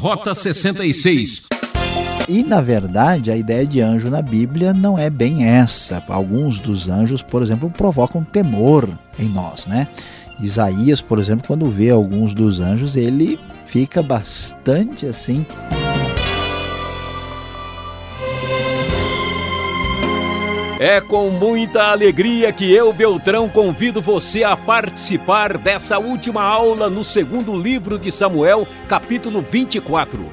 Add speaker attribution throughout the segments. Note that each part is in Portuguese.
Speaker 1: Rota 66.
Speaker 2: E na verdade, a ideia de anjo na Bíblia não é bem essa. Alguns dos anjos, por exemplo, provocam temor em nós, né? Isaías, por exemplo, quando vê alguns dos anjos, ele fica bastante assim
Speaker 1: É com muita alegria que eu, Beltrão, convido você a participar dessa última aula no segundo livro de Samuel, capítulo 24.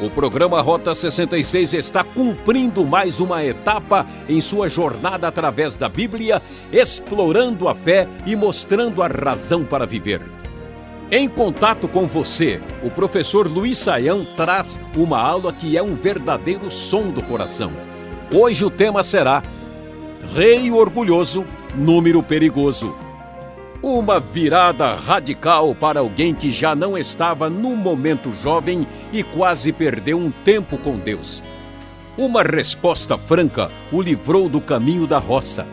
Speaker 1: O programa Rota 66 está cumprindo mais uma etapa em sua jornada através da Bíblia, explorando a fé e mostrando a razão para viver. Em contato com você, o professor Luiz Saião traz uma aula que é um verdadeiro som do coração. Hoje o tema será Rei orgulhoso, número perigoso. Uma virada radical para alguém que já não estava no momento jovem e quase perdeu um tempo com Deus. Uma resposta franca o livrou do caminho da roça.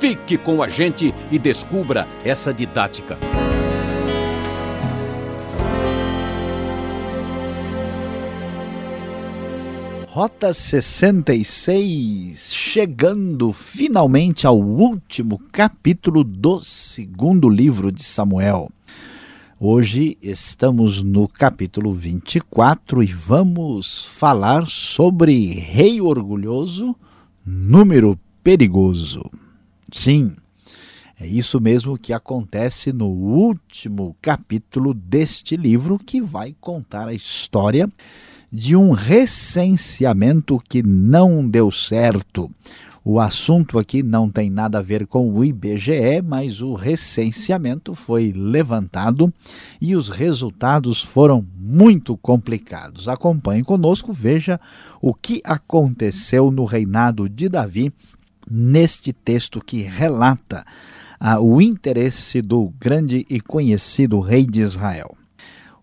Speaker 1: Fique com a gente e descubra essa didática.
Speaker 2: Rota 66, chegando finalmente ao último capítulo do segundo livro de Samuel. Hoje estamos no capítulo 24 e vamos falar sobre rei orgulhoso, número perigoso. Sim, é isso mesmo que acontece no último capítulo deste livro que vai contar a história de um recenseamento que não deu certo. O assunto aqui não tem nada a ver com o IBGE, mas o recenseamento foi levantado e os resultados foram muito complicados. Acompanhe conosco, veja o que aconteceu no reinado de Davi neste texto que relata ah, o interesse do grande e conhecido rei de Israel.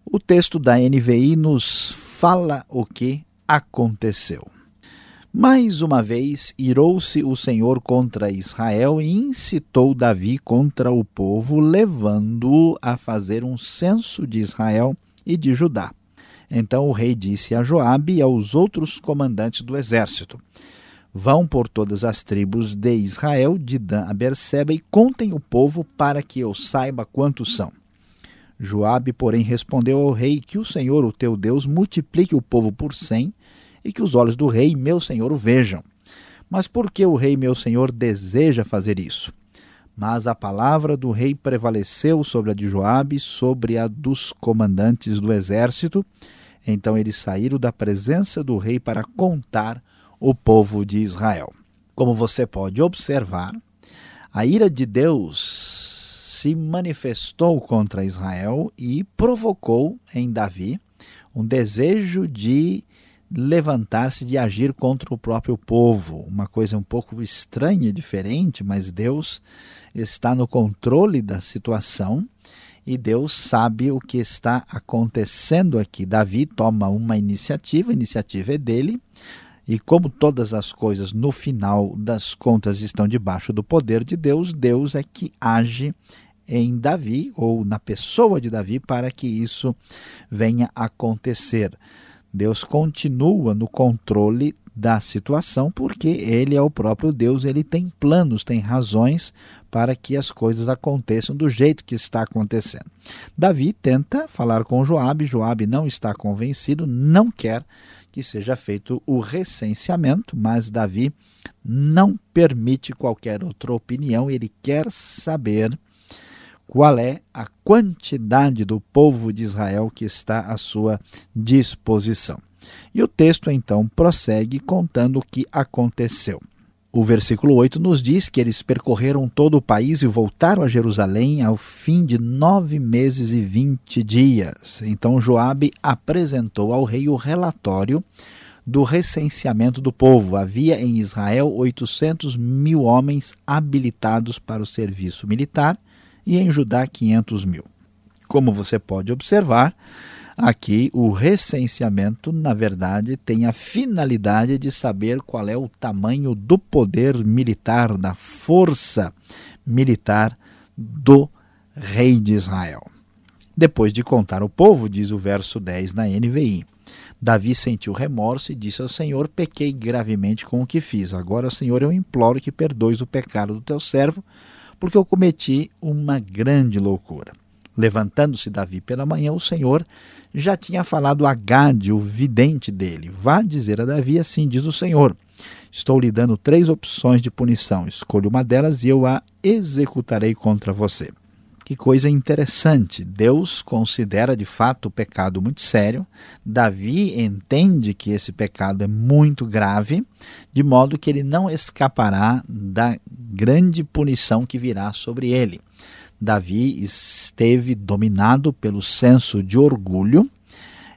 Speaker 2: O texto da NVI nos fala o que aconteceu. Mais uma vez irou-se o Senhor contra Israel e incitou Davi contra o povo, levando-o a fazer um censo de Israel e de Judá. Então o rei disse a Joabe e aos outros comandantes do exército: Vão por todas as tribos de Israel, de Dan a Berseba, e contem o povo para que eu saiba quantos são. Joabe, porém, respondeu ao rei que o Senhor, o teu Deus, multiplique o povo por cem e que os olhos do rei, meu senhor, o vejam. Mas por que o rei, meu senhor, deseja fazer isso? Mas a palavra do rei prevaleceu sobre a de Joabe, sobre a dos comandantes do exército. Então eles saíram da presença do rei para contar o povo de Israel. Como você pode observar, a ira de Deus se manifestou contra Israel e provocou em Davi um desejo de levantar-se, de agir contra o próprio povo. Uma coisa um pouco estranha, diferente, mas Deus está no controle da situação e Deus sabe o que está acontecendo aqui. Davi toma uma iniciativa, a iniciativa é dele, e como todas as coisas no final das contas estão debaixo do poder de Deus, Deus é que age em Davi ou na pessoa de Davi para que isso venha acontecer. Deus continua no controle da situação porque ele é o próprio Deus, ele tem planos, tem razões para que as coisas aconteçam do jeito que está acontecendo. Davi tenta falar com Joabe, Joabe não está convencido, não quer que seja feito o recenseamento, mas Davi não permite qualquer outra opinião, ele quer saber qual é a quantidade do povo de Israel que está à sua disposição. E o texto então prossegue contando o que aconteceu. O versículo 8 nos diz que eles percorreram todo o país e voltaram a Jerusalém ao fim de nove meses e vinte dias. Então Joabe apresentou ao rei o relatório do recenseamento do povo. Havia em Israel 800 mil homens habilitados para o serviço militar e em Judá 500 mil. Como você pode observar, aqui o recenseamento, na verdade, tem a finalidade de saber qual é o tamanho do poder militar, da força militar do rei de Israel. Depois de contar o povo, diz o verso 10 na NVI, Davi sentiu remorso e disse ao Senhor: Pequei gravemente com o que fiz. Agora, Senhor, eu imploro que perdoes o pecado do teu servo, porque eu cometi uma grande loucura. Levantando-se Davi pela manhã, o Senhor já tinha falado a Gade, o vidente dele: Vá dizer a Davi, assim diz o Senhor. Estou lhe dando três opções de punição. Escolha uma delas e eu a executarei contra você. Que coisa interessante. Deus considera de fato o pecado muito sério. Davi entende que esse pecado é muito grave, de modo que ele não escapará da grande punição que virá sobre ele. Davi esteve dominado pelo senso de orgulho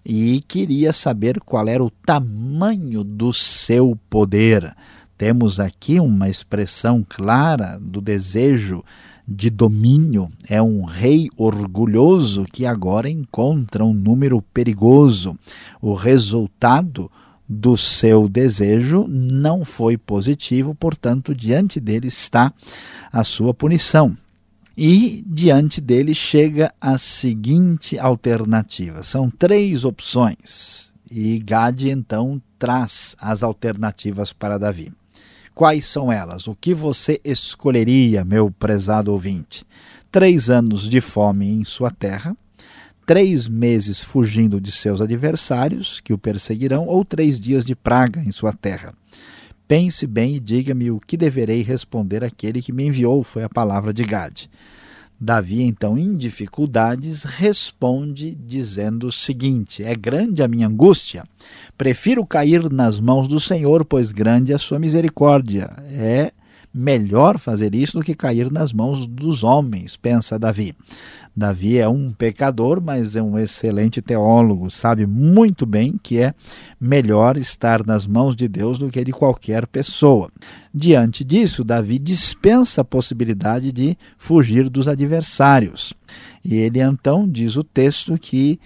Speaker 2: e queria saber qual era o tamanho do seu poder. Temos aqui uma expressão clara do desejo de domínio, é um rei orgulhoso que agora encontra um número perigoso. O resultado do seu desejo não foi positivo, portanto, diante dele está a sua punição. E diante dele chega a seguinte alternativa: são três opções. E Gade então traz as alternativas para Davi. Quais são elas? O que você escolheria, meu prezado ouvinte? Três anos de fome em sua terra, três meses fugindo de seus adversários que o perseguirão, ou três dias de praga em sua terra. Pense bem e diga-me o que deverei responder àquele que me enviou, foi a palavra de Gade. Davi, então, em dificuldades, responde dizendo o seguinte: É grande a minha angústia, prefiro cair nas mãos do Senhor, pois grande é a sua misericórdia. É melhor fazer isso do que cair nas mãos dos homens, pensa Davi. Davi é um pecador, mas é um excelente teólogo, sabe muito bem que é melhor estar nas mãos de Deus do que de qualquer pessoa. Diante disso, Davi dispensa a possibilidade de fugir dos adversários. E ele então diz o texto que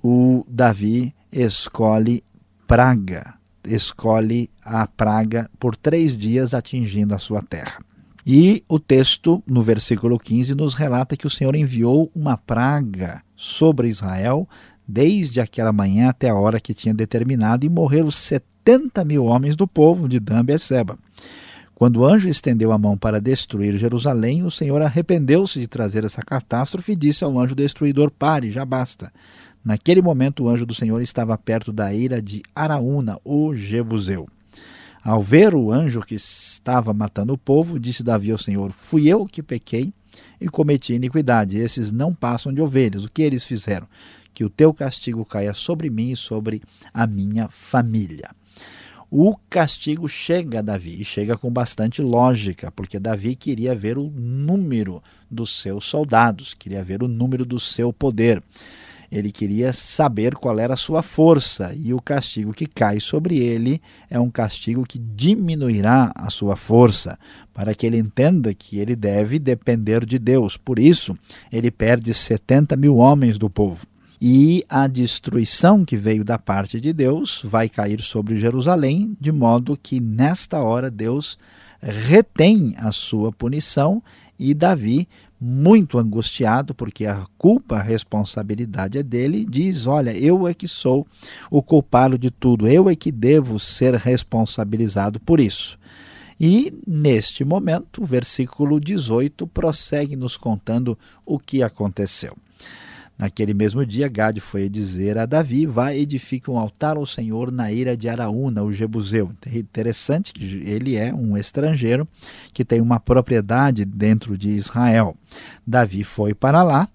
Speaker 2: o Davi escolhe praga, escolhe a praga por três dias atingindo a sua terra. E o texto, no versículo 15, nos relata que o Senhor enviou uma praga sobre Israel desde aquela manhã até a hora que tinha determinado, e morreram 70 mil homens do povo de Dan Berseba. Quando o anjo estendeu a mão para destruir Jerusalém, o Senhor arrependeu-se de trazer essa catástrofe e disse ao anjo destruidor: Pare, já basta. Naquele momento, o anjo do Senhor estava perto da ira de Araúna, o Jebuseu. Ao ver o anjo que estava matando o povo, disse Davi ao Senhor: Fui eu que pequei e cometi iniquidade. Esses não passam de ovelhas. O que eles fizeram? Que o teu castigo caia sobre mim e sobre a minha família. O castigo chega a Davi e chega com bastante lógica, porque Davi queria ver o número dos seus soldados, queria ver o número do seu poder. Ele queria saber qual era a sua força, e o castigo que cai sobre ele é um castigo que diminuirá a sua força, para que ele entenda que ele deve depender de Deus. Por isso, ele perde 70 mil homens do povo. E a destruição que veio da parte de Deus vai cair sobre Jerusalém, de modo que nesta hora Deus retém a sua punição e Davi muito angustiado, porque a culpa, a responsabilidade é dele, diz: Olha, eu é que sou o culpado de tudo, eu é que devo ser responsabilizado por isso. E neste momento, o versículo 18 prossegue nos contando o que aconteceu. Naquele mesmo dia, Gade foi dizer a Davi: Vá, edifique um altar ao Senhor na ira de Araúna, o Jebuseu. Interessante que ele é um estrangeiro que tem uma propriedade dentro de Israel. Davi foi para lá,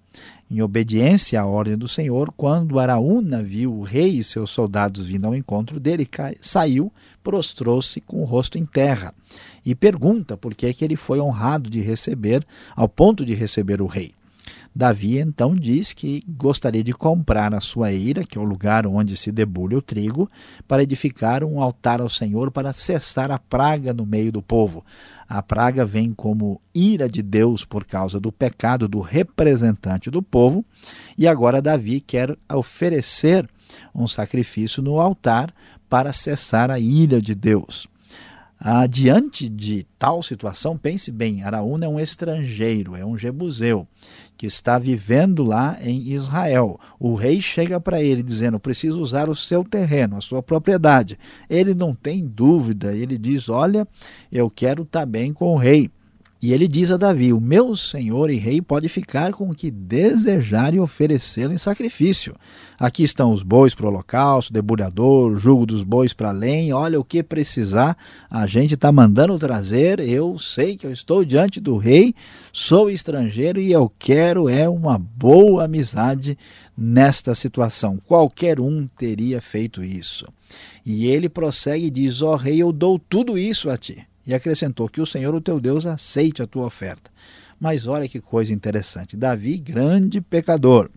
Speaker 2: em obediência à ordem do Senhor, quando Araúna viu o rei e seus soldados vindo ao encontro dele, saiu, prostrou-se com o rosto em terra e pergunta por que, é que ele foi honrado de receber, ao ponto de receber o rei. Davi então diz que gostaria de comprar a sua eira, que é o lugar onde se debulha o trigo, para edificar um altar ao Senhor para cessar a praga no meio do povo. A praga vem como ira de Deus por causa do pecado do representante do povo, e agora Davi quer oferecer um sacrifício no altar para cessar a ira de Deus. Ah, diante de tal situação, pense bem: Araúna é um estrangeiro, é um jebuseu que está vivendo lá em Israel. O rei chega para ele dizendo: preciso usar o seu terreno, a sua propriedade. Ele não tem dúvida, ele diz: Olha, eu quero estar bem com o rei. E ele diz a Davi: O meu senhor e rei pode ficar com o que desejar e oferecê-lo em sacrifício. Aqui estão os bois para o holocausto, debulhador, o jugo dos bois para além. Olha o que precisar, a gente está mandando trazer. Eu sei que eu estou diante do rei, sou estrangeiro e eu quero é uma boa amizade nesta situação. Qualquer um teria feito isso. E ele prossegue e diz: Ó oh, rei, eu dou tudo isso a ti e acrescentou que o Senhor, o teu Deus, aceite a tua oferta. Mas olha que coisa interessante. Davi, grande pecador,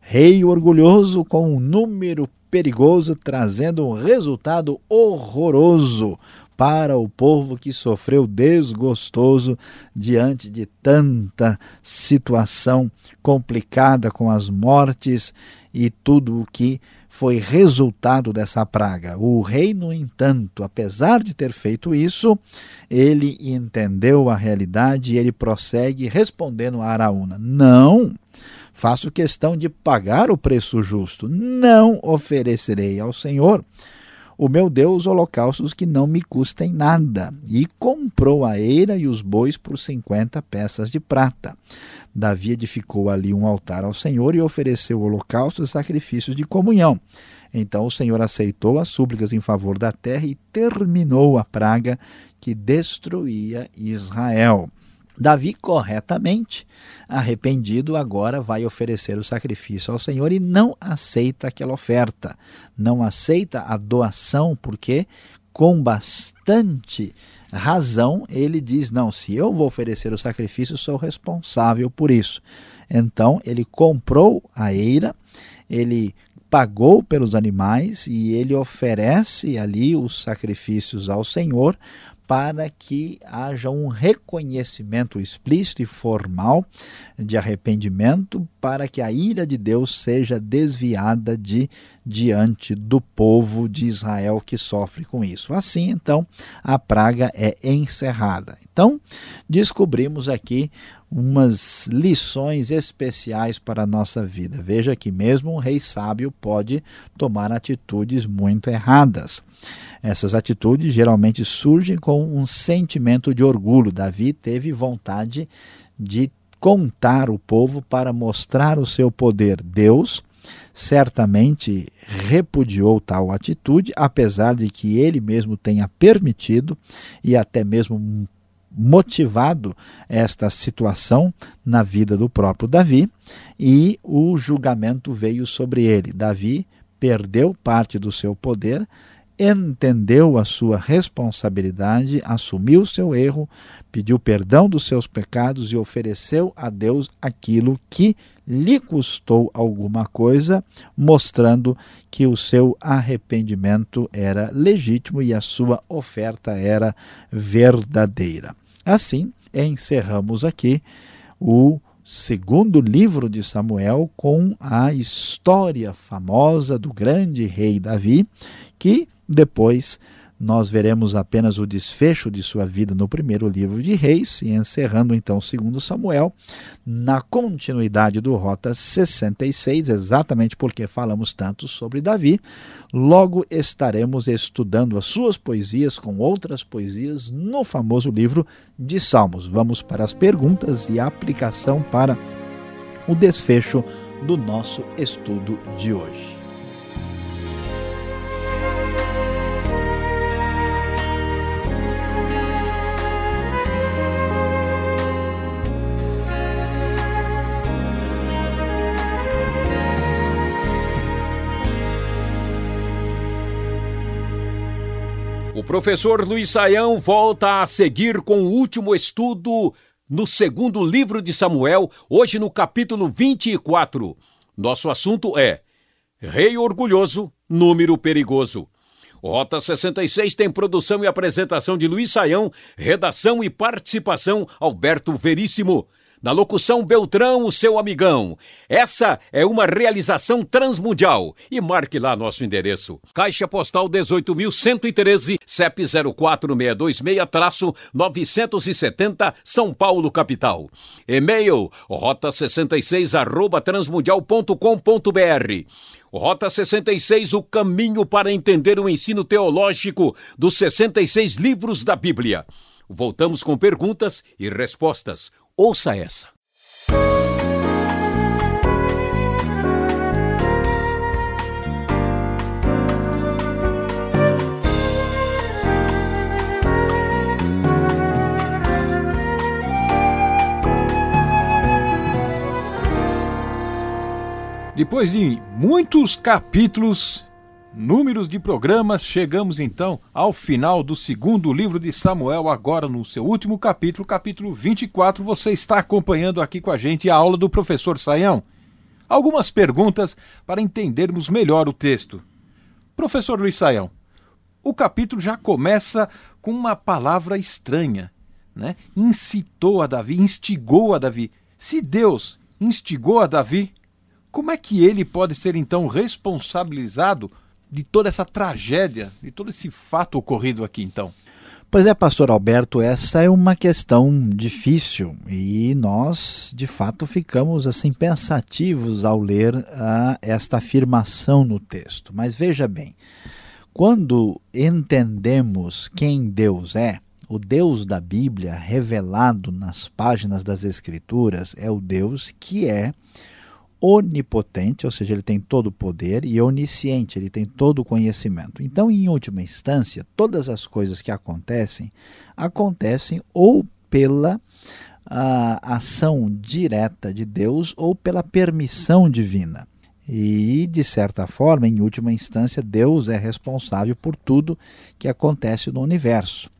Speaker 2: rei orgulhoso com um número perigoso, trazendo um resultado horroroso para o povo que sofreu desgostoso diante de tanta situação complicada com as mortes e tudo o que foi resultado dessa praga. O rei, no entanto, apesar de ter feito isso, ele entendeu a realidade e ele prossegue respondendo a Araúna: Não, faço questão de pagar o preço justo, não oferecerei ao Senhor o meu Deus holocaustos que não me custem nada. E comprou a eira e os bois por cinquenta peças de prata. Davi edificou ali um altar ao Senhor e ofereceu holocaustos e sacrifícios de comunhão. Então o Senhor aceitou as súplicas em favor da terra e terminou a praga que destruía Israel. Davi, corretamente, arrependido, agora vai oferecer o sacrifício ao Senhor e não aceita aquela oferta. Não aceita a doação, porque com bastante razão ele diz: Não, se eu vou oferecer o sacrifício, sou responsável por isso. Então ele comprou a eira, ele pagou pelos animais e ele oferece ali os sacrifícios ao Senhor para que haja um reconhecimento explícito e formal de arrependimento, para que a ira de Deus seja desviada de diante do povo de Israel que sofre com isso. Assim, então, a praga é encerrada. Então, descobrimos aqui umas lições especiais para a nossa vida. Veja que mesmo um rei sábio pode tomar atitudes muito erradas. Essas atitudes geralmente surgem com um sentimento de orgulho. Davi teve vontade de contar o povo para mostrar o seu poder. Deus certamente repudiou tal atitude, apesar de que ele mesmo tenha permitido e até mesmo motivado esta situação na vida do próprio Davi, e o julgamento veio sobre ele. Davi perdeu parte do seu poder entendeu a sua responsabilidade, assumiu seu erro, pediu perdão dos seus pecados e ofereceu a Deus aquilo que lhe custou alguma coisa, mostrando que o seu arrependimento era legítimo e a sua oferta era verdadeira. Assim, encerramos aqui o segundo livro de Samuel com a história famosa do grande rei Davi, que depois, nós veremos apenas o desfecho de sua vida no primeiro livro de Reis, e encerrando então segundo Samuel, na continuidade do Rota 66, exatamente porque falamos tanto sobre Davi, logo estaremos estudando as suas poesias com outras poesias no famoso livro de Salmos. Vamos para as perguntas e a aplicação para o desfecho do nosso estudo de hoje.
Speaker 1: Professor Luiz Saião volta a seguir com o último estudo no segundo livro de Samuel, hoje no capítulo 24. Nosso assunto é Rei Orgulhoso, Número Perigoso. Rota 66 tem produção e apresentação de Luiz Saião, redação e participação Alberto Veríssimo. Na locução Beltrão, o seu amigão. Essa é uma realização transmundial. E marque lá nosso endereço. Caixa Postal 18.113, CEP 04626-970, São Paulo, capital. E-mail rota66 arroba transmundial.com.br. Rota 66, o caminho para entender o ensino teológico dos 66 livros da Bíblia. Voltamos com perguntas e respostas. Ouça essa.
Speaker 3: Depois de muitos capítulos, números de programas, chegamos então ao final do segundo livro de Samuel, agora no seu último capítulo, capítulo 24. Você está acompanhando aqui com a gente a aula do professor Saião. Algumas perguntas para entendermos melhor o texto. Professor Luiz Saião, o capítulo já começa com uma palavra estranha, né? Incitou a Davi, instigou a Davi. Se Deus instigou a Davi, como é que ele pode ser então responsabilizado de toda essa tragédia, de todo esse fato ocorrido aqui então?
Speaker 2: Pois é, pastor Alberto, essa é uma questão difícil e nós, de fato, ficamos assim pensativos ao ler uh, esta afirmação no texto. Mas veja bem, quando entendemos quem Deus é, o Deus da Bíblia revelado nas páginas das Escrituras é o Deus que é onipotente, ou seja, ele tem todo o poder, e onisciente, ele tem todo o conhecimento. Então, em última instância, todas as coisas que acontecem, acontecem ou pela a ação direta de Deus ou pela permissão divina. E, de certa forma, em última instância, Deus é responsável por tudo que acontece no universo.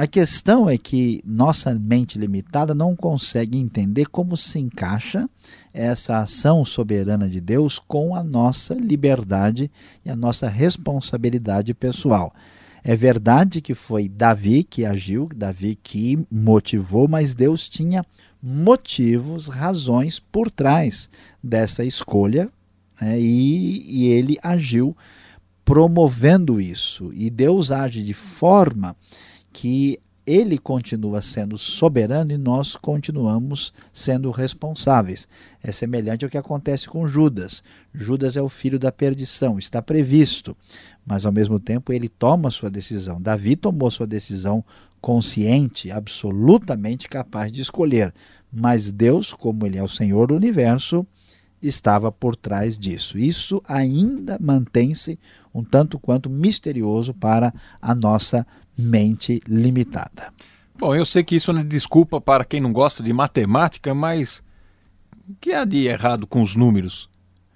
Speaker 2: A questão é que nossa mente limitada não consegue entender como se encaixa essa ação soberana de Deus com a nossa liberdade e a nossa responsabilidade pessoal. É verdade que foi Davi que agiu, Davi que motivou, mas Deus tinha motivos, razões por trás dessa escolha né, e, e ele agiu promovendo isso. E Deus age de forma que ele continua sendo soberano e nós continuamos sendo responsáveis. É semelhante ao que acontece com Judas. Judas é o filho da perdição, está previsto, mas ao mesmo tempo ele toma sua decisão. Davi tomou sua decisão consciente, absolutamente capaz de escolher, mas Deus, como ele é o Senhor do universo, estava por trás disso. Isso ainda mantém-se um tanto quanto misterioso para a nossa mente limitada.
Speaker 3: Bom, eu sei que isso não é desculpa para quem não gosta de matemática, mas o que há de errado com os números?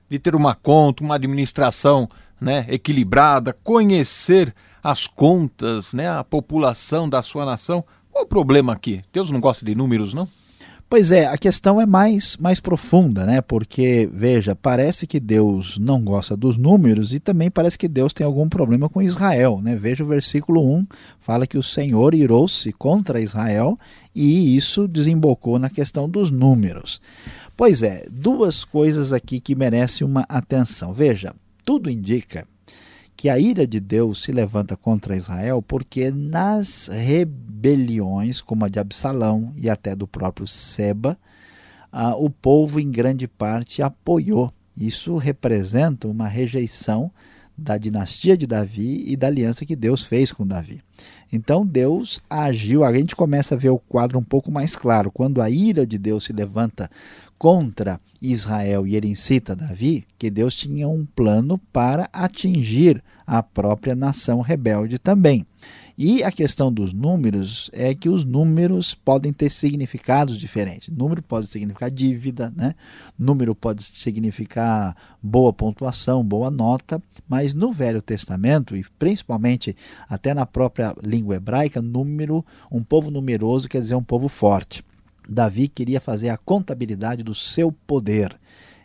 Speaker 3: De ter uma conta, uma administração né, equilibrada, conhecer as contas, né, a população da sua nação. Qual o problema aqui? Deus não gosta de números, não?
Speaker 2: Pois é, a questão é mais, mais profunda, né? Porque, veja, parece que Deus não gosta dos números e também parece que Deus tem algum problema com Israel, né? Veja o versículo 1, fala que o Senhor irou-se contra Israel e isso desembocou na questão dos números. Pois é, duas coisas aqui que merecem uma atenção. Veja, tudo indica que a ira de Deus se levanta contra Israel porque nas rebeliões, como a de Absalão e até do próprio Seba, ah, o povo em grande parte apoiou. Isso representa uma rejeição da dinastia de Davi e da aliança que Deus fez com Davi. Então Deus agiu, a gente começa a ver o quadro um pouco mais claro. Quando a ira de Deus se levanta contra Israel e ele incita Davi, que Deus tinha um plano para atingir a própria nação rebelde também. E a questão dos números é que os números podem ter significados diferentes. Número pode significar dívida, né? número pode significar boa pontuação, boa nota, mas no Velho Testamento, e principalmente até na própria língua hebraica, número, um povo numeroso quer dizer um povo forte. Davi queria fazer a contabilidade do seu poder.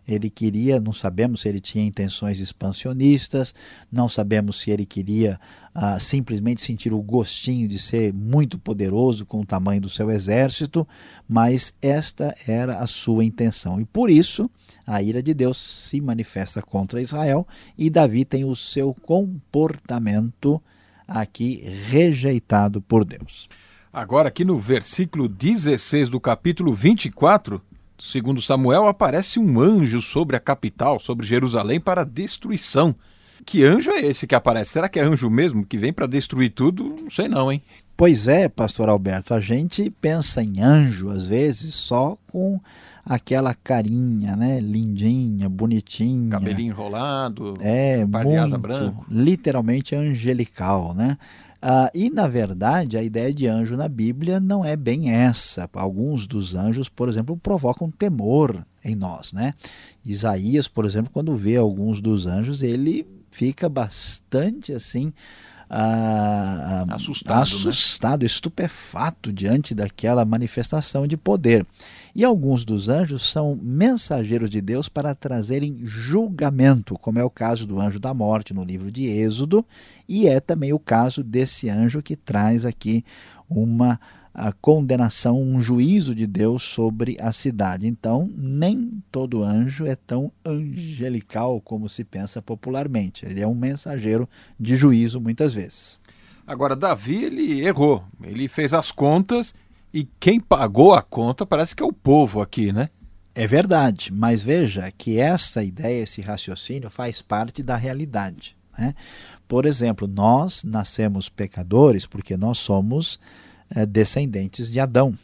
Speaker 2: Ele queria, não sabemos se ele tinha intenções expansionistas, não sabemos se ele queria ah, simplesmente sentir o gostinho de ser muito poderoso com o tamanho do seu exército, mas esta era a sua intenção. E por isso a ira de Deus se manifesta contra Israel e Davi tem o seu comportamento aqui rejeitado por Deus.
Speaker 3: Agora, aqui no versículo 16 do capítulo 24, segundo Samuel, aparece um anjo sobre a capital, sobre Jerusalém, para destruição. Que anjo é esse que aparece? Será que é anjo mesmo que vem para destruir tudo? Não sei não, hein?
Speaker 2: Pois é, pastor Alberto, a gente pensa em anjo às vezes só com aquela carinha, né, lindinha, bonitinha,
Speaker 3: cabelinho enrolado,
Speaker 2: é muito, literalmente angelical, né? Ah, e, na verdade, a ideia de anjo na Bíblia não é bem essa. Alguns dos anjos, por exemplo, provocam temor em nós. Né? Isaías, por exemplo, quando vê alguns dos anjos, ele fica bastante assim. Ah,
Speaker 3: assustado,
Speaker 2: assustado né? estupefato diante daquela manifestação de poder. E alguns dos anjos são mensageiros de Deus para trazerem julgamento, como é o caso do anjo da morte no livro de Êxodo, e é também o caso desse anjo que traz aqui uma a condenação, um juízo de Deus sobre a cidade. Então, nem todo anjo é tão angelical como se pensa popularmente. Ele é um mensageiro de juízo muitas vezes.
Speaker 3: Agora, Davi, ele errou. Ele fez as contas e quem pagou a conta parece que é o povo aqui, né?
Speaker 2: É verdade, mas veja que essa ideia, esse raciocínio faz parte da realidade. Né? Por exemplo, nós nascemos pecadores porque nós somos descendentes de Adão.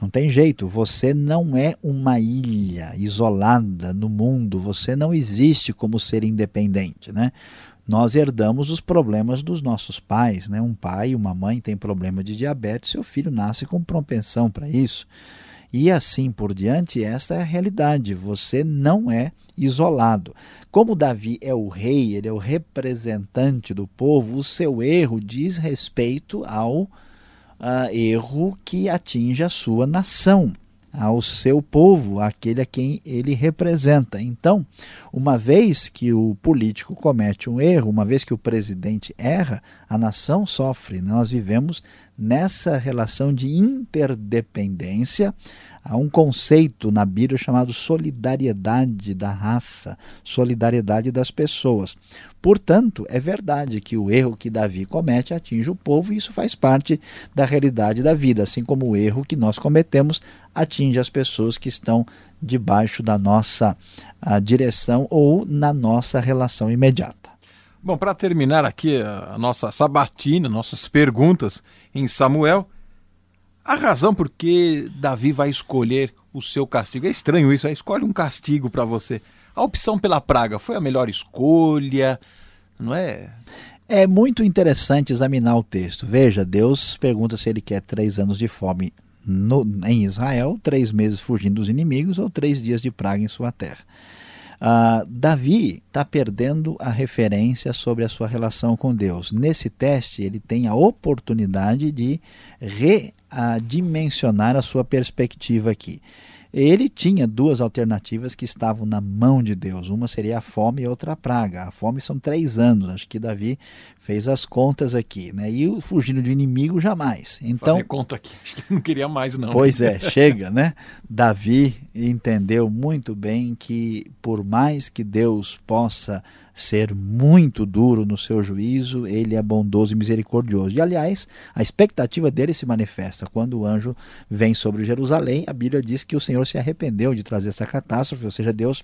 Speaker 2: Não tem jeito, você não é uma ilha isolada no mundo, você não existe como ser independente. Né? nós herdamos os problemas dos nossos pais. Né? Um pai e uma mãe têm problema de diabetes, seu filho nasce com propensão para isso. E assim por diante, essa é a realidade. Você não é isolado. Como Davi é o rei, ele é o representante do povo, o seu erro diz respeito ao uh, erro que atinge a sua nação ao seu povo, aquele a quem ele representa. Então, uma vez que o político comete um erro, uma vez que o presidente erra, a nação sofre. Nós vivemos nessa relação de interdependência. Há um conceito na Bíblia chamado solidariedade da raça, solidariedade das pessoas. Portanto, é verdade que o erro que Davi comete atinge o povo e isso faz parte da realidade da vida, assim como o erro que nós cometemos atinge as pessoas que estão debaixo da nossa direção ou na nossa relação imediata.
Speaker 3: Bom, para terminar aqui a nossa sabatina, nossas perguntas em Samuel, a razão por que Davi vai escolher o seu castigo. É estranho isso, é escolhe um castigo para você. A opção pela praga foi a melhor escolha, não é?
Speaker 2: É muito interessante examinar o texto. Veja, Deus pergunta se ele quer três anos de fome no, em Israel, três meses fugindo dos inimigos ou três dias de praga em sua terra. Uh, Davi está perdendo a referência sobre a sua relação com Deus. Nesse teste, ele tem a oportunidade de redimensionar a sua perspectiva aqui. Ele tinha duas alternativas que estavam na mão de Deus. Uma seria a fome e outra a praga. A fome são três anos. Acho que Davi fez as contas aqui. Né? E o fugindo de inimigo, jamais. Então,
Speaker 3: Fazer conta aqui. Acho que não queria mais, não.
Speaker 2: Pois é, chega, né? Davi entendeu muito bem que, por mais que Deus possa ser muito duro no seu juízo, ele é bondoso e misericordioso. E aliás, a expectativa dele se manifesta quando o anjo vem sobre Jerusalém. A Bíblia diz que o Senhor se arrependeu de trazer essa catástrofe, ou seja, Deus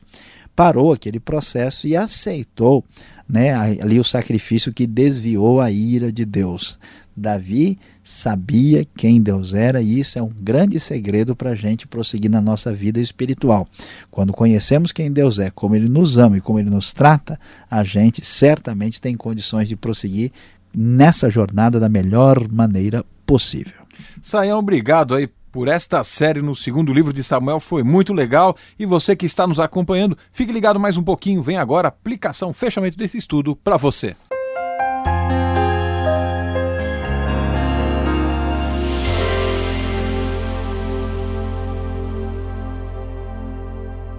Speaker 2: parou aquele processo e aceitou né, ali o sacrifício que desviou a ira de Deus. Davi sabia quem Deus era e isso é um grande segredo para a gente prosseguir na nossa vida espiritual. Quando conhecemos quem Deus é, como Ele nos ama e como Ele nos trata, a gente certamente tem condições de prosseguir nessa jornada da melhor maneira possível.
Speaker 3: Saião, obrigado aí por esta série no segundo livro de Samuel, foi muito legal. E você que está nos acompanhando, fique ligado mais um pouquinho. Vem agora a aplicação, fechamento desse estudo para você.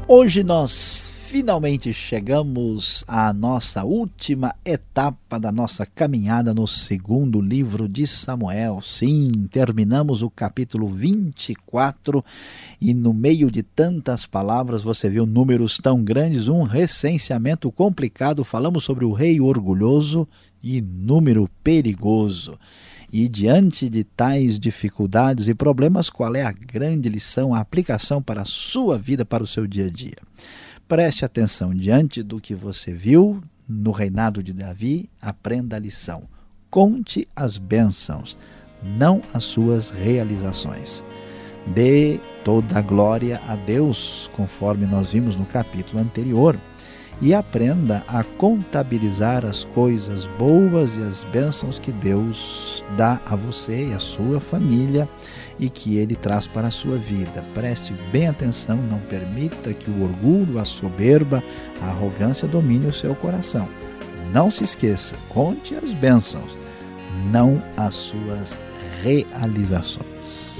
Speaker 2: Hoje nós finalmente chegamos à nossa última etapa da nossa caminhada no segundo livro de Samuel. Sim, terminamos o capítulo 24 e no meio de tantas palavras você viu números tão grandes, um recenseamento complicado. Falamos sobre o rei orgulhoso e número perigoso. E diante de tais dificuldades e problemas, qual é a grande lição, a aplicação para a sua vida, para o seu dia a dia? Preste atenção diante do que você viu no reinado de Davi, aprenda a lição. Conte as bênçãos, não as suas realizações. Dê toda a glória a Deus, conforme nós vimos no capítulo anterior e aprenda a contabilizar as coisas boas e as bênçãos que Deus dá a você e a sua família e que Ele traz para a sua vida. Preste bem atenção, não permita que o orgulho, a soberba, a arrogância domine o seu coração. Não se esqueça, conte as bênçãos, não as suas realizações.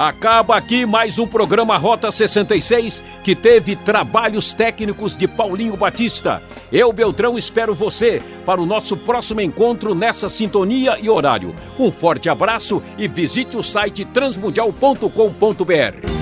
Speaker 1: Acaba aqui mais um programa Rota 66 que teve trabalhos técnicos de Paulinho Batista. Eu, Beltrão, espero você para o nosso próximo encontro nessa sintonia e horário. Um forte abraço e visite o site transmundial.com.br.